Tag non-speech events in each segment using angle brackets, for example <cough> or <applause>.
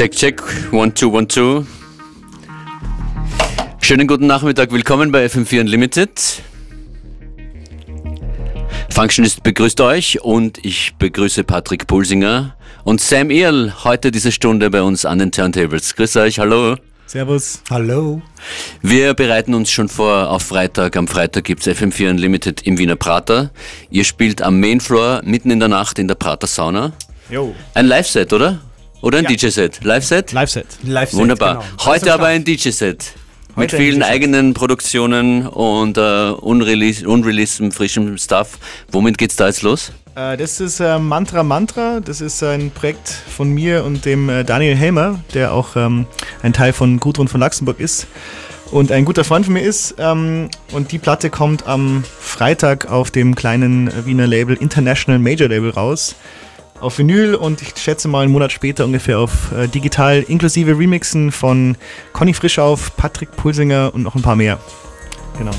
Check, check. One, two, one, two. Schönen guten Nachmittag. Willkommen bei FM4 Unlimited. Functionist begrüßt euch und ich begrüße Patrick Pulsinger und Sam Earl heute diese Stunde bei uns an den Turntables. Grüß euch, hallo. Servus. Hallo. Wir bereiten uns schon vor auf Freitag. Am Freitag gibt's FM4 Unlimited im Wiener Prater. Ihr spielt am Mainfloor mitten in der Nacht in der Prater Sauna. Jo. Ein Live-Set, oder? Oder ein Ja. DJ-Set? Live-Set? Live-Set. Live Wunderbar. Genau. Heute aber ein DJ-Set. Mit vielen eigenen Produktionen und äh, unreleased, unreleased, frischem Stuff. Womit geht's da jetzt los? Äh, das ist äh, Mantra Mantra. Das ist ein Projekt von mir und dem äh, Daniel Helmer, der auch ähm, ein Teil von Gudrun von Luxemburg ist und ein guter Freund von mir ist. Ähm, und die Platte kommt am Freitag auf dem kleinen Wiener Label International Major Label raus. Auf Vinyl und ich schätze mal einen Monat später ungefähr auf äh, digital, inklusive Remixen von Conny Frischauf, Patrick Pulsinger und noch ein paar mehr. Genau.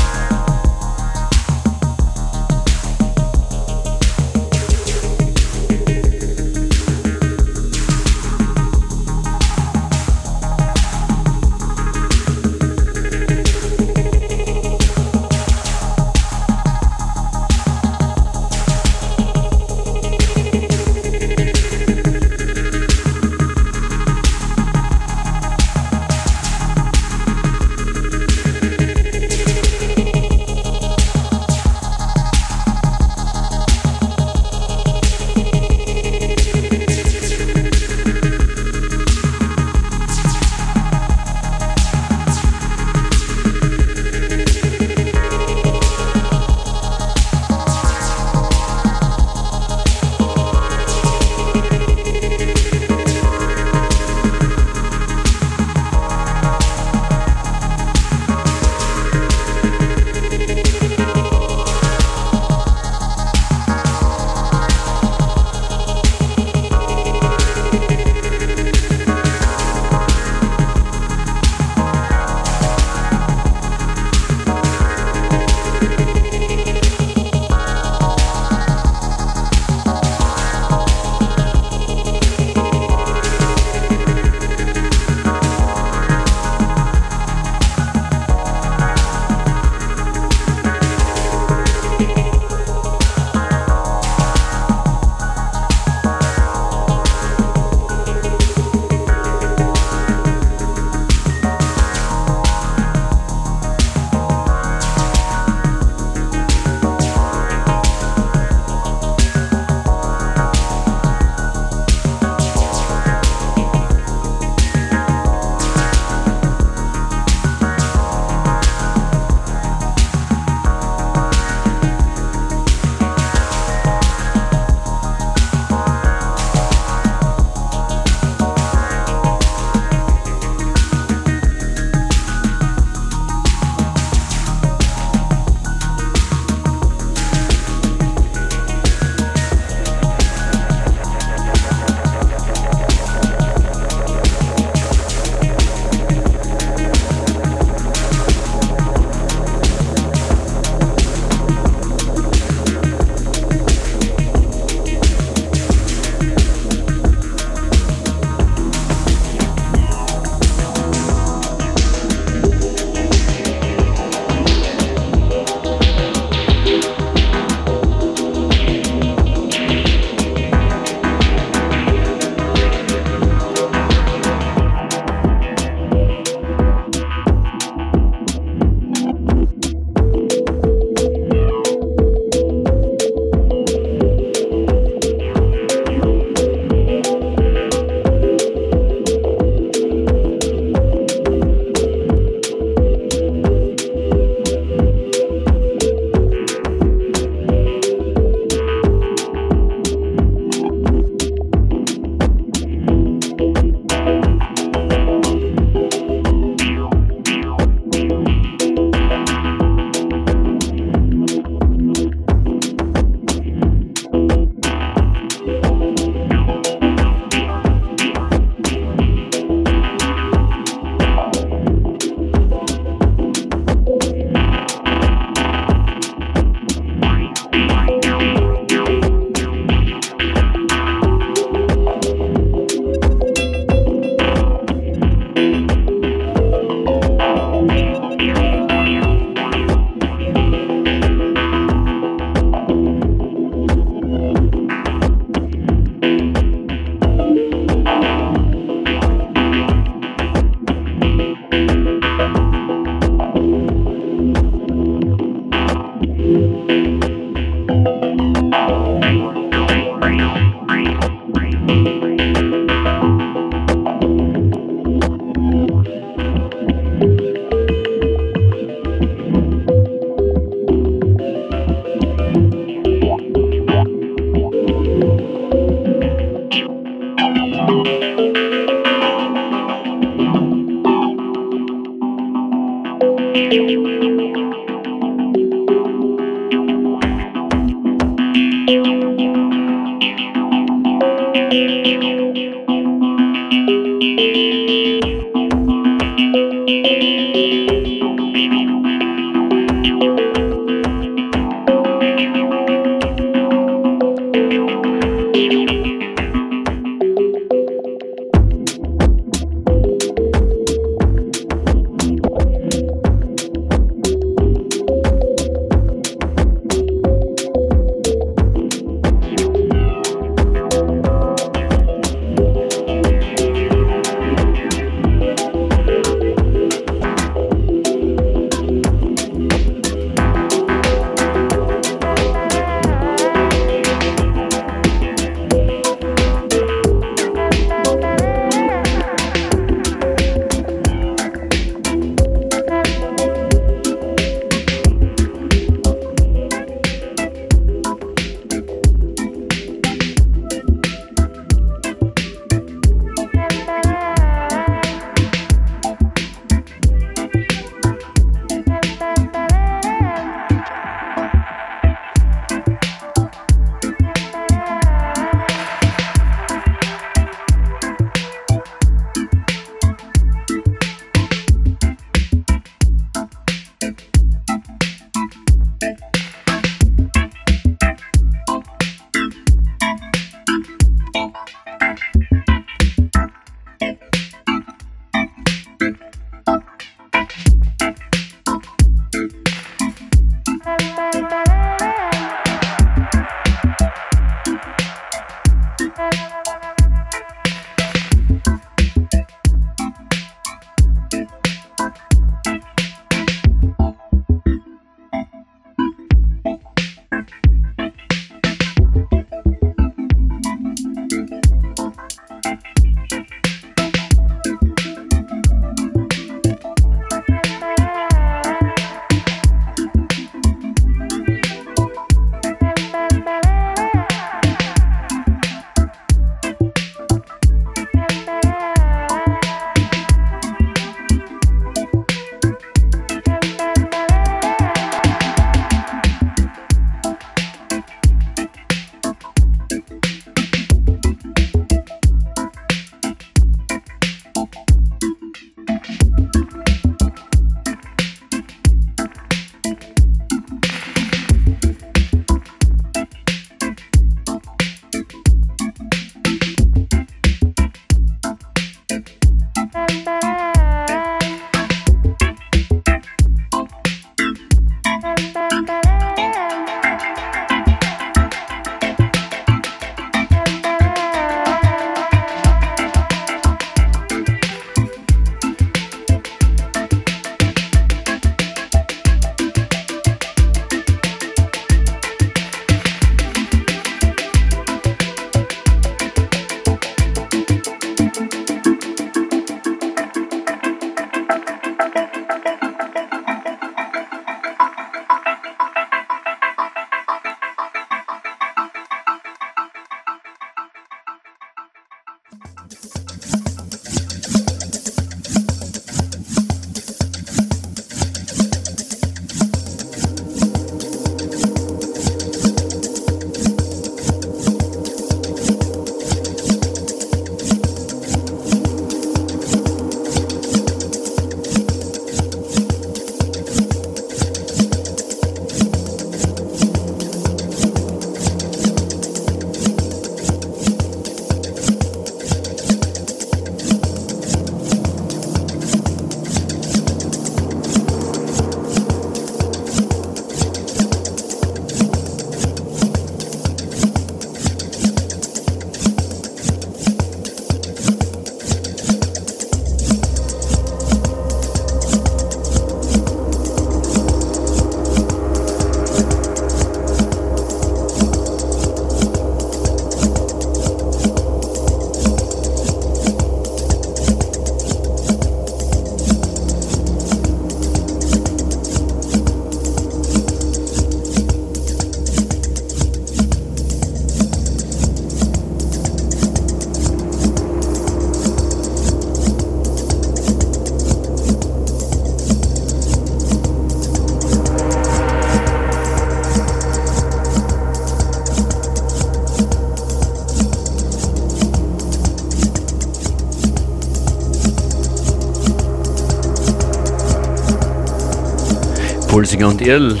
Pulsinger und Irl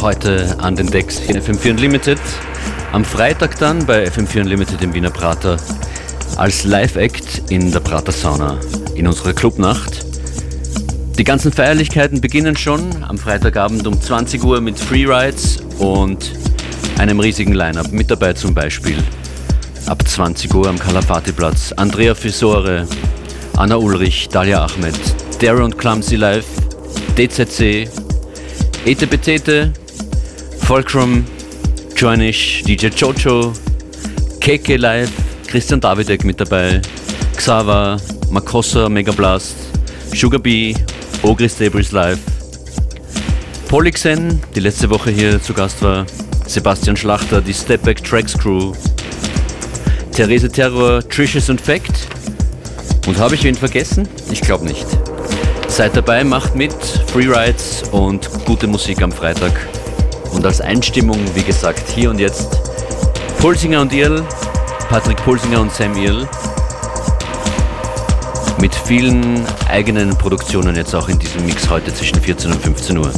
heute an den Decks in FM4 Unlimited. Am Freitag dann bei FM4 Unlimited im Wiener Prater als Live-Act in der Prater Sauna in unserer Clubnacht. Die ganzen Feierlichkeiten beginnen schon am Freitagabend um 20 Uhr mit Freerides und einem riesigen Line-Up. Mit dabei zum Beispiel ab 20 Uhr am Kalafati-Platz Andrea Fisore, Anna Ulrich, Dalia Ahmed, Darren Clumsy Live, DZC, Ete Betete, Fulcrum, Joinish, DJ Jojo, Keke Live, Christian Davidek mit dabei, Xava, Makossa, Megablast, Sugar Bee, Ogri Stables Live, Polixen, die letzte Woche hier zu Gast war, Sebastian Schlachter, die Stepback Tracks Crew, Therese Terror, Trishes und Fact. Und habe ich wen vergessen? Ich glaube nicht. Seid dabei, macht mit, Freerides und gute Musik am Freitag. Und als Einstimmung, wie gesagt, hier und jetzt Pulsinger und Irl, Patrick Pulsinger und Sam Irl. Mit vielen eigenen Produktionen jetzt auch in diesem Mix heute zwischen 14 und 15 Uhr.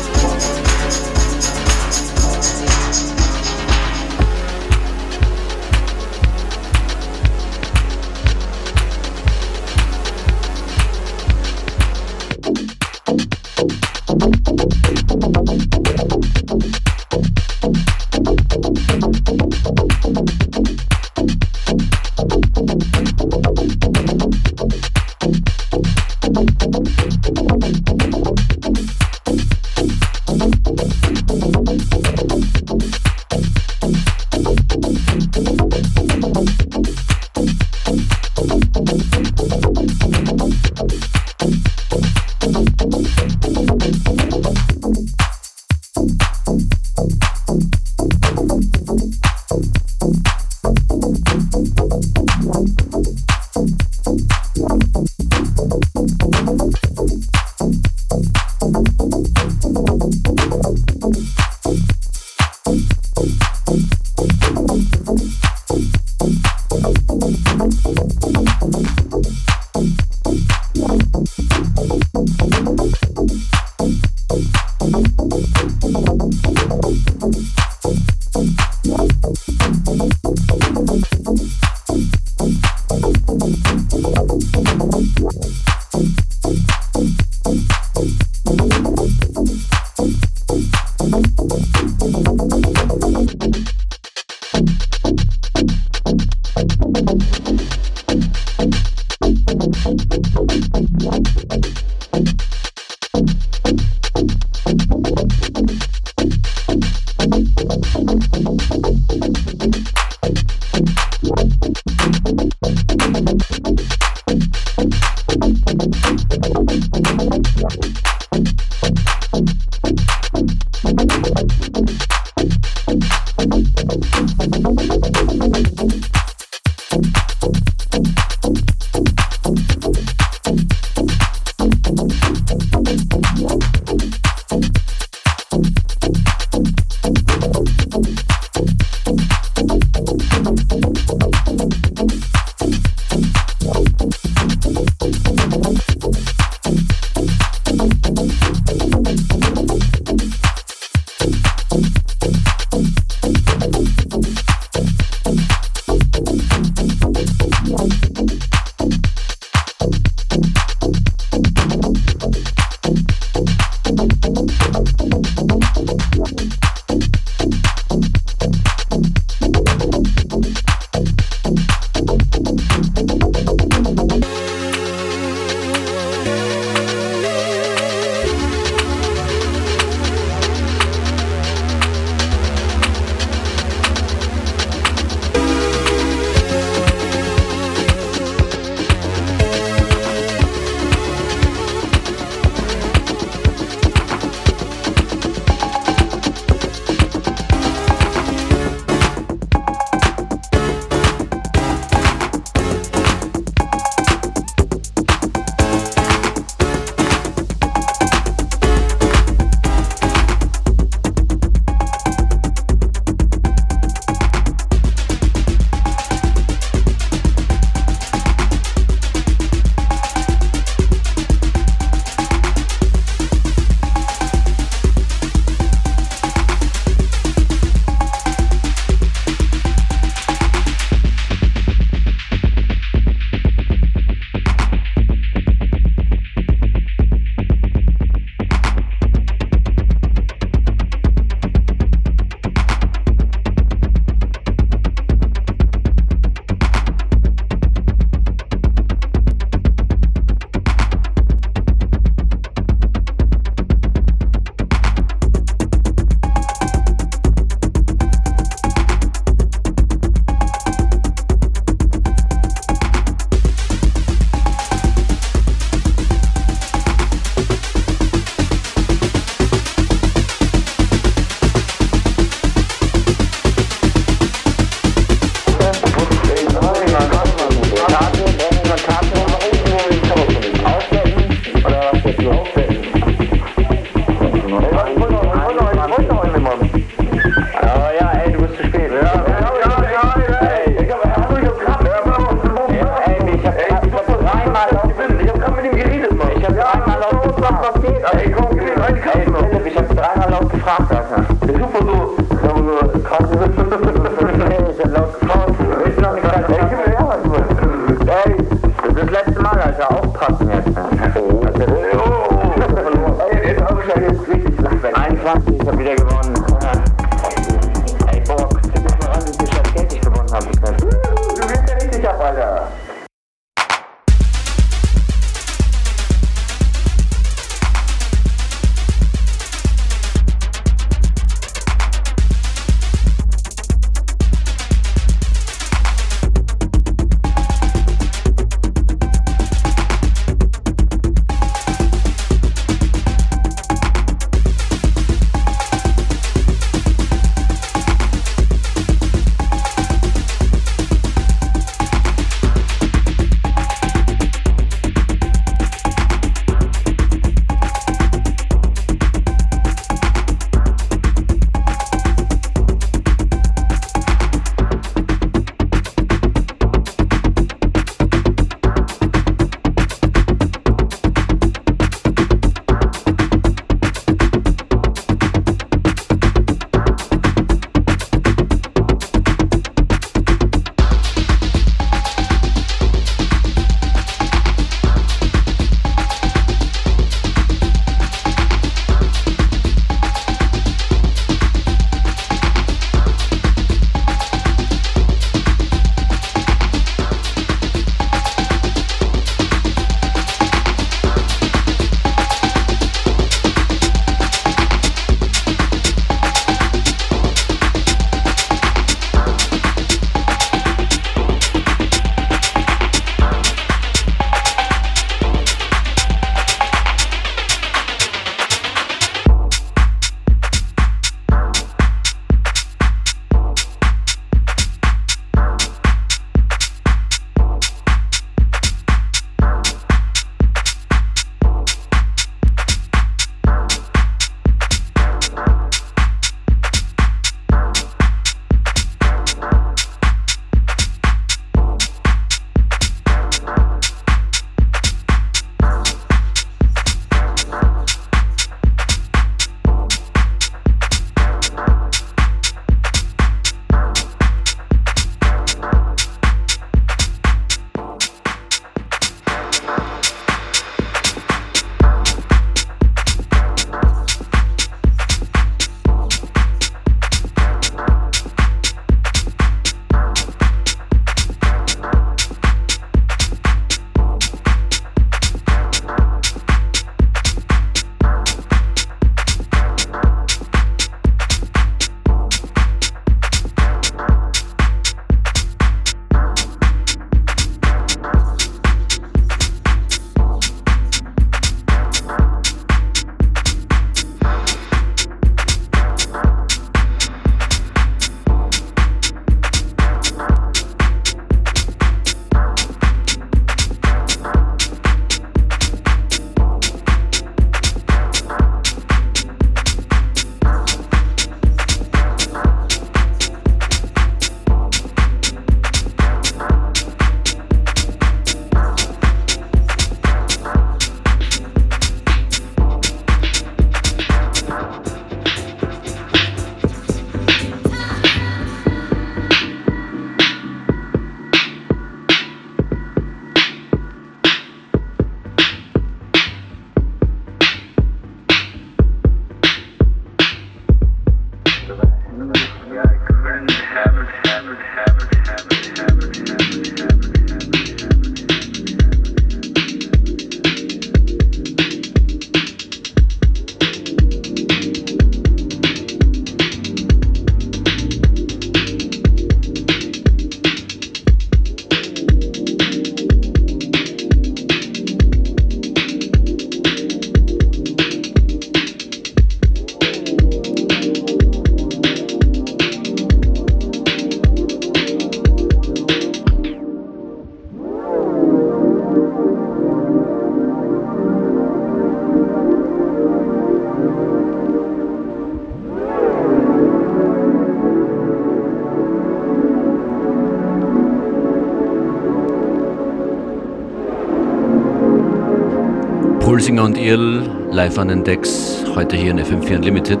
Pulsinger und Irl live an den Decks, heute hier in FM4 Unlimited.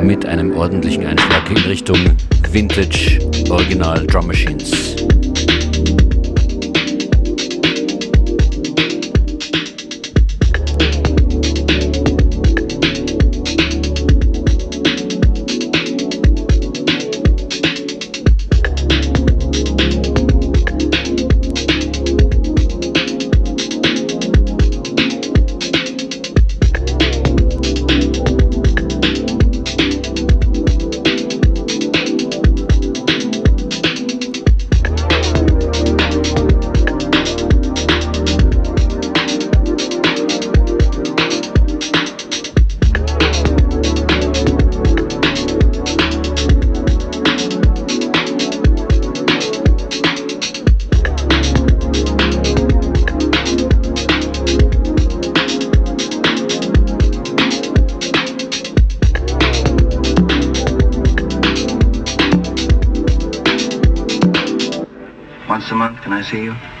mit einem ordentlichen Einschlag in Richtung Vintage Original Drum Machines. see you.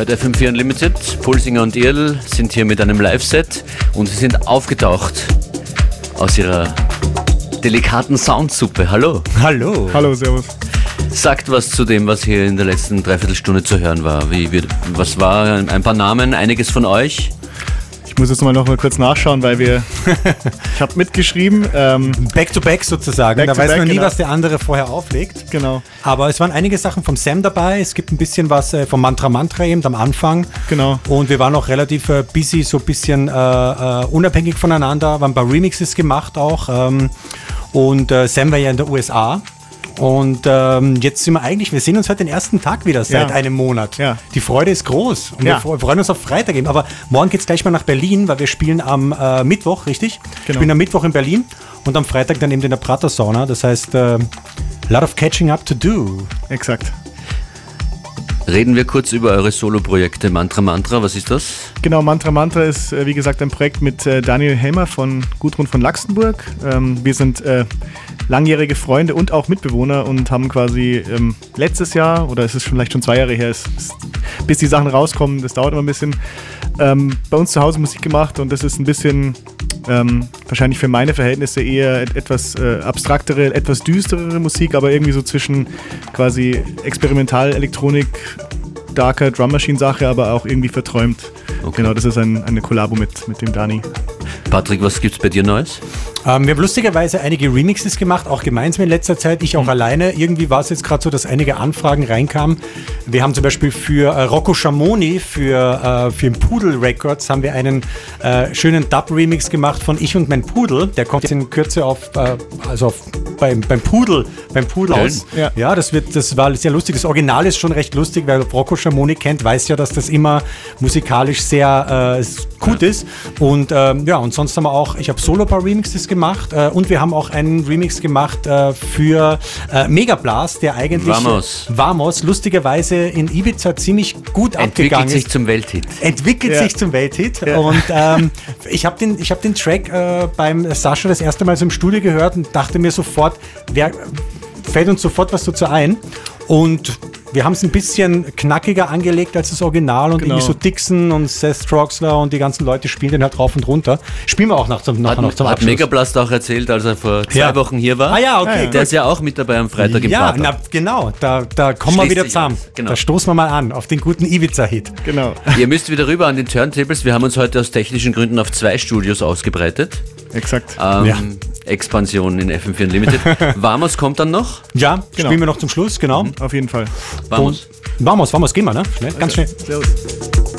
Hört FM4 Unlimited. Pulsinger und Irl sind hier mit einem Live-Set und sie sind aufgetaucht aus ihrer delikaten Soundsuppe. Hallo. Hallo. Hallo, Servus. Sagt was zu dem, was hier in der letzten Dreiviertelstunde zu hören war. Wie, wie, was war ein paar Namen, einiges von euch? Ich muss jetzt mal noch mal kurz nachschauen, weil wir. <laughs> ich habe mitgeschrieben. Ähm, Back to back sozusagen. Back da weiß back, man nie, genau. was der andere vorher auflegt. genau, Aber es waren einige Sachen vom Sam dabei. Es gibt ein bisschen was äh, vom Mantra Mantra eben am Anfang. genau. Und wir waren auch relativ äh, busy, so ein bisschen äh, äh, unabhängig voneinander. Wir haben ein paar Remixes gemacht auch. Ähm, und äh, Sam war ja in der USA. Und ähm, jetzt sind wir eigentlich, wir sehen uns heute den ersten Tag wieder seit Ja. einem Monat. Ja. Die Freude ist groß und Ja. wir fre- freuen uns auf Freitag eben. Aber morgen geht es gleich mal nach Berlin, weil wir spielen am äh, Mittwoch, richtig? Genau. Wir spielen am Mittwoch in Berlin und am Freitag dann eben in der Prater Sauna. Das heißt, äh, lot of catching up to do. Exakt. Reden wir kurz über eure Solo-Projekte Mantra Mantra. Was ist das? Genau, Mantra Mantra ist, äh, wie gesagt, ein Projekt mit äh, Daniel Helmer von Gudrun von Laxenburg. Ähm, wir sind äh, langjährige Freunde und auch Mitbewohner und haben quasi ähm, letztes Jahr, oder es ist schon vielleicht schon zwei Jahre her, es, es, bis die Sachen rauskommen, das dauert immer ein bisschen, ähm, bei uns zu Hause Musik gemacht und das ist ein bisschen ähm, wahrscheinlich für meine Verhältnisse eher et etwas äh, abstraktere, etwas düsterere Musik, aber irgendwie so zwischen quasi Experimental-Elektronik, darker Drum Machine Sache, aber auch irgendwie verträumt. Okay. Genau, das ist ein, eine Kollabo mit, mit dem Dani. Patrick, was gibt's bei dir Neues? Ähm, wir haben lustigerweise einige Remixes gemacht, auch gemeinsam in letzter Zeit. Ich auch alleine. Irgendwie war es jetzt gerade so, dass einige Anfragen reinkamen. Wir haben zum Beispiel für äh, Rocco Schamoni, für, äh, für Pudel Records, haben wir einen äh, schönen Dub-Remix gemacht von Ich und mein Pudel. Der kommt jetzt in Kürze auf, äh, also auf, beim, beim Pudel, beim Pudel Schön. aus. Ja. Ja, das, wird, das war sehr lustig. Das Original ist schon recht lustig, weil Rocco Schamoni kennt, weiß ja, dass das immer musikalisch sehr äh, gut ist. Und ähm, ja, und sonst haben wir auch, ich habe solo paar Remixes gemacht äh, und wir haben auch einen Remix gemacht äh, für äh, Megablast, der eigentlich Vamos. Vamos lustigerweise in Ibiza ziemlich gut abgegangen Entwickelt sich ist zum Welthit. entwickelt Ja. sich zum Welthit. Ja. Und ähm, ich habe den, ich hab den Track äh, beim Sascha das erste Mal so im Studio gehört und dachte mir sofort, wer, fällt uns sofort was dazu ein. Und wir haben es ein bisschen knackiger angelegt als das Original und Genau. irgendwie so Dixon und Seth Troxler und die ganzen Leute spielen den halt rauf und runter. Spielen wir auch nach zum, nachher noch Hat, zum hat Abschluss. Megablast auch erzählt, als er vor zwei Ja. Wochen hier war. Ah ja, okay. Ja, ja. Der ist ja auch mit dabei am Freitag im ja, na, genau, da, da kommen wir Schließt wieder sich zusammen. genau. Da stoßen wir mal an auf den guten Ibiza-Hit. Genau. Ihr müsst wieder rüber an den Turntables. Wir haben uns heute aus technischen Gründen auf zwei Studios ausgebreitet. Exakt. Ähm, Ja. Expansion in FM4 Unlimited. <laughs> Vamos kommt dann noch. Ja, Genau. spielen wir noch zum Schluss, genau. Auf jeden Fall. Vamos. Vamos, vamos, gehen wir, ne? Schnell, ganz schnell. Servus.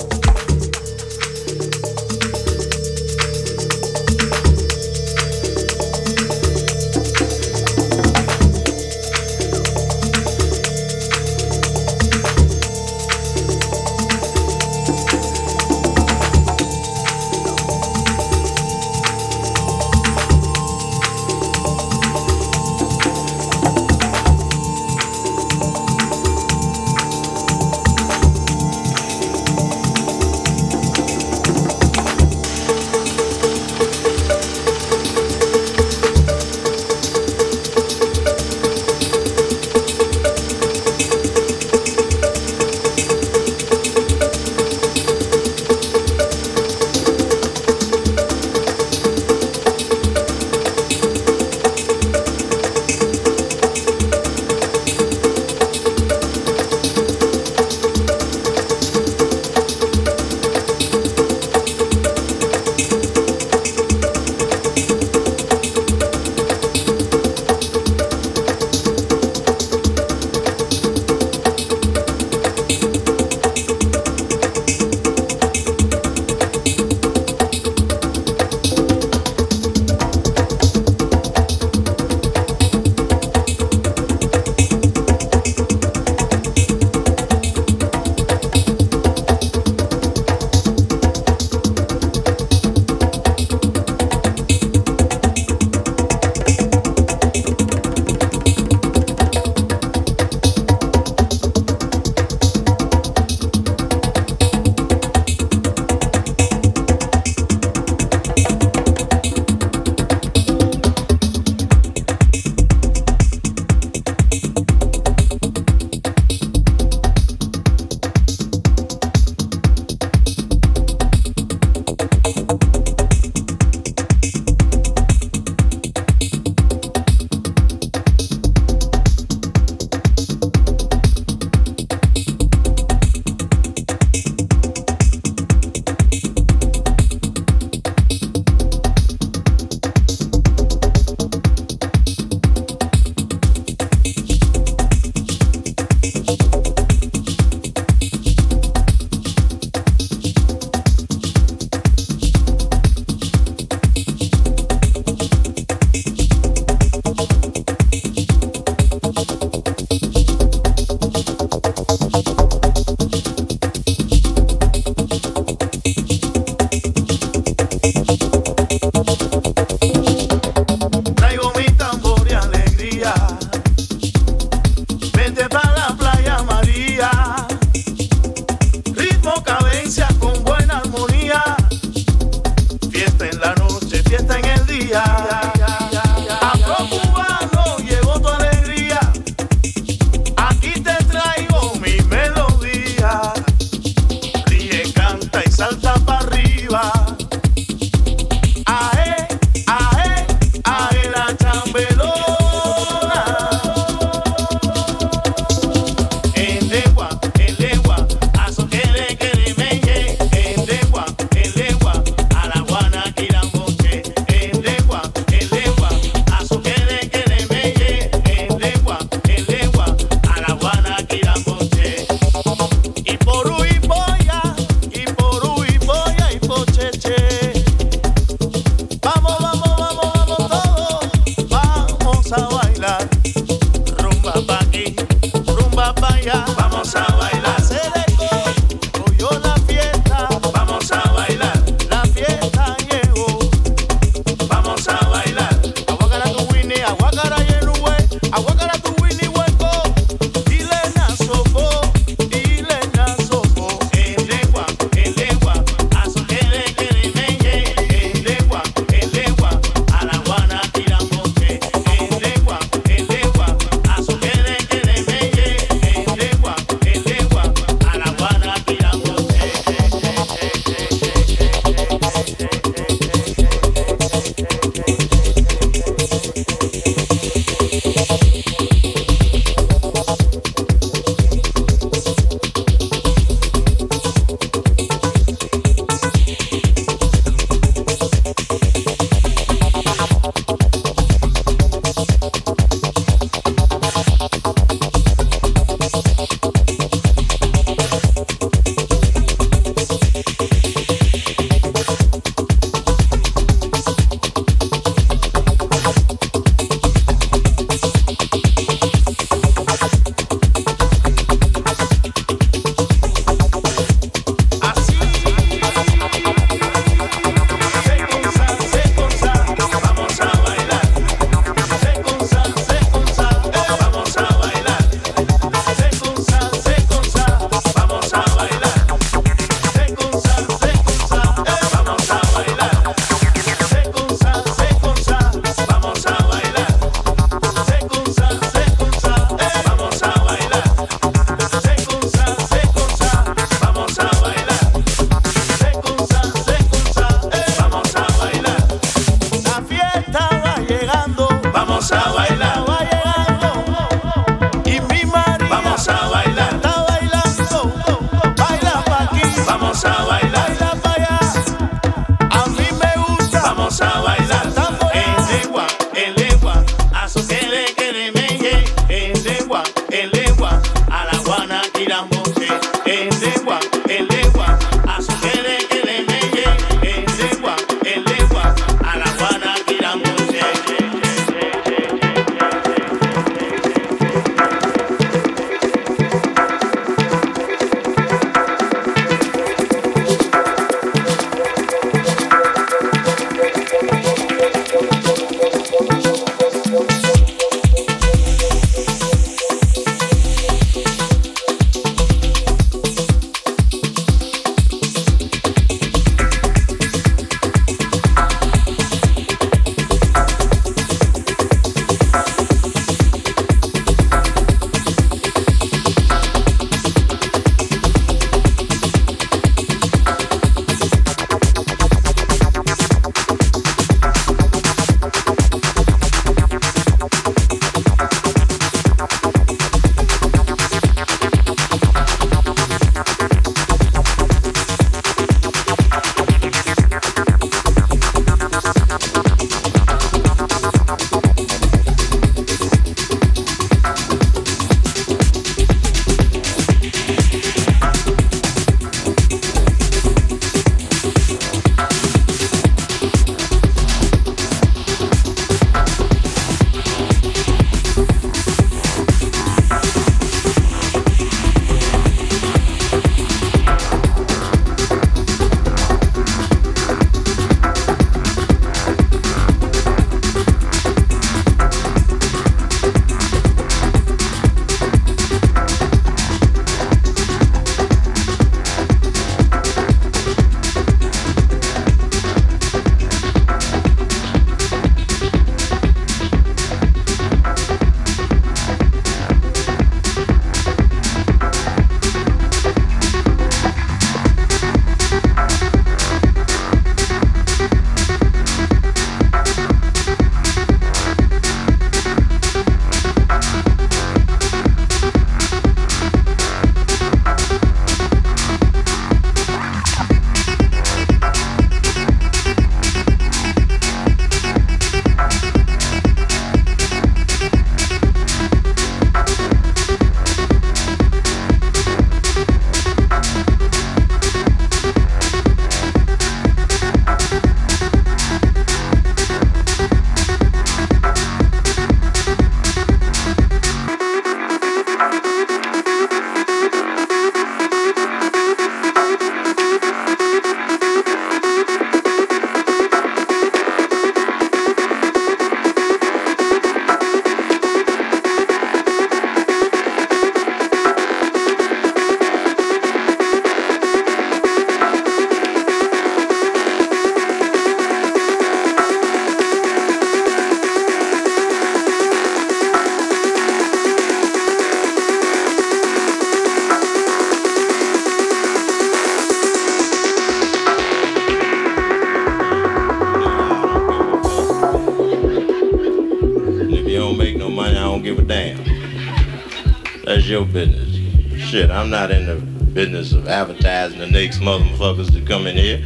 Shit, I'm not in the business of advertising the next motherfuckers to come in here.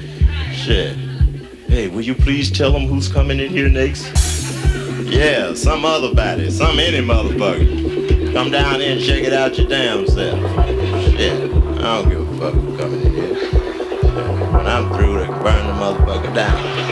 Shit. Hey, will you please tell them who's coming in here next? Yeah, some other body, some any motherfucker. Come down here and check it out your damn self. Shit, I don't give a fuck who's coming in here. When I'm through, they burn the motherfucker down.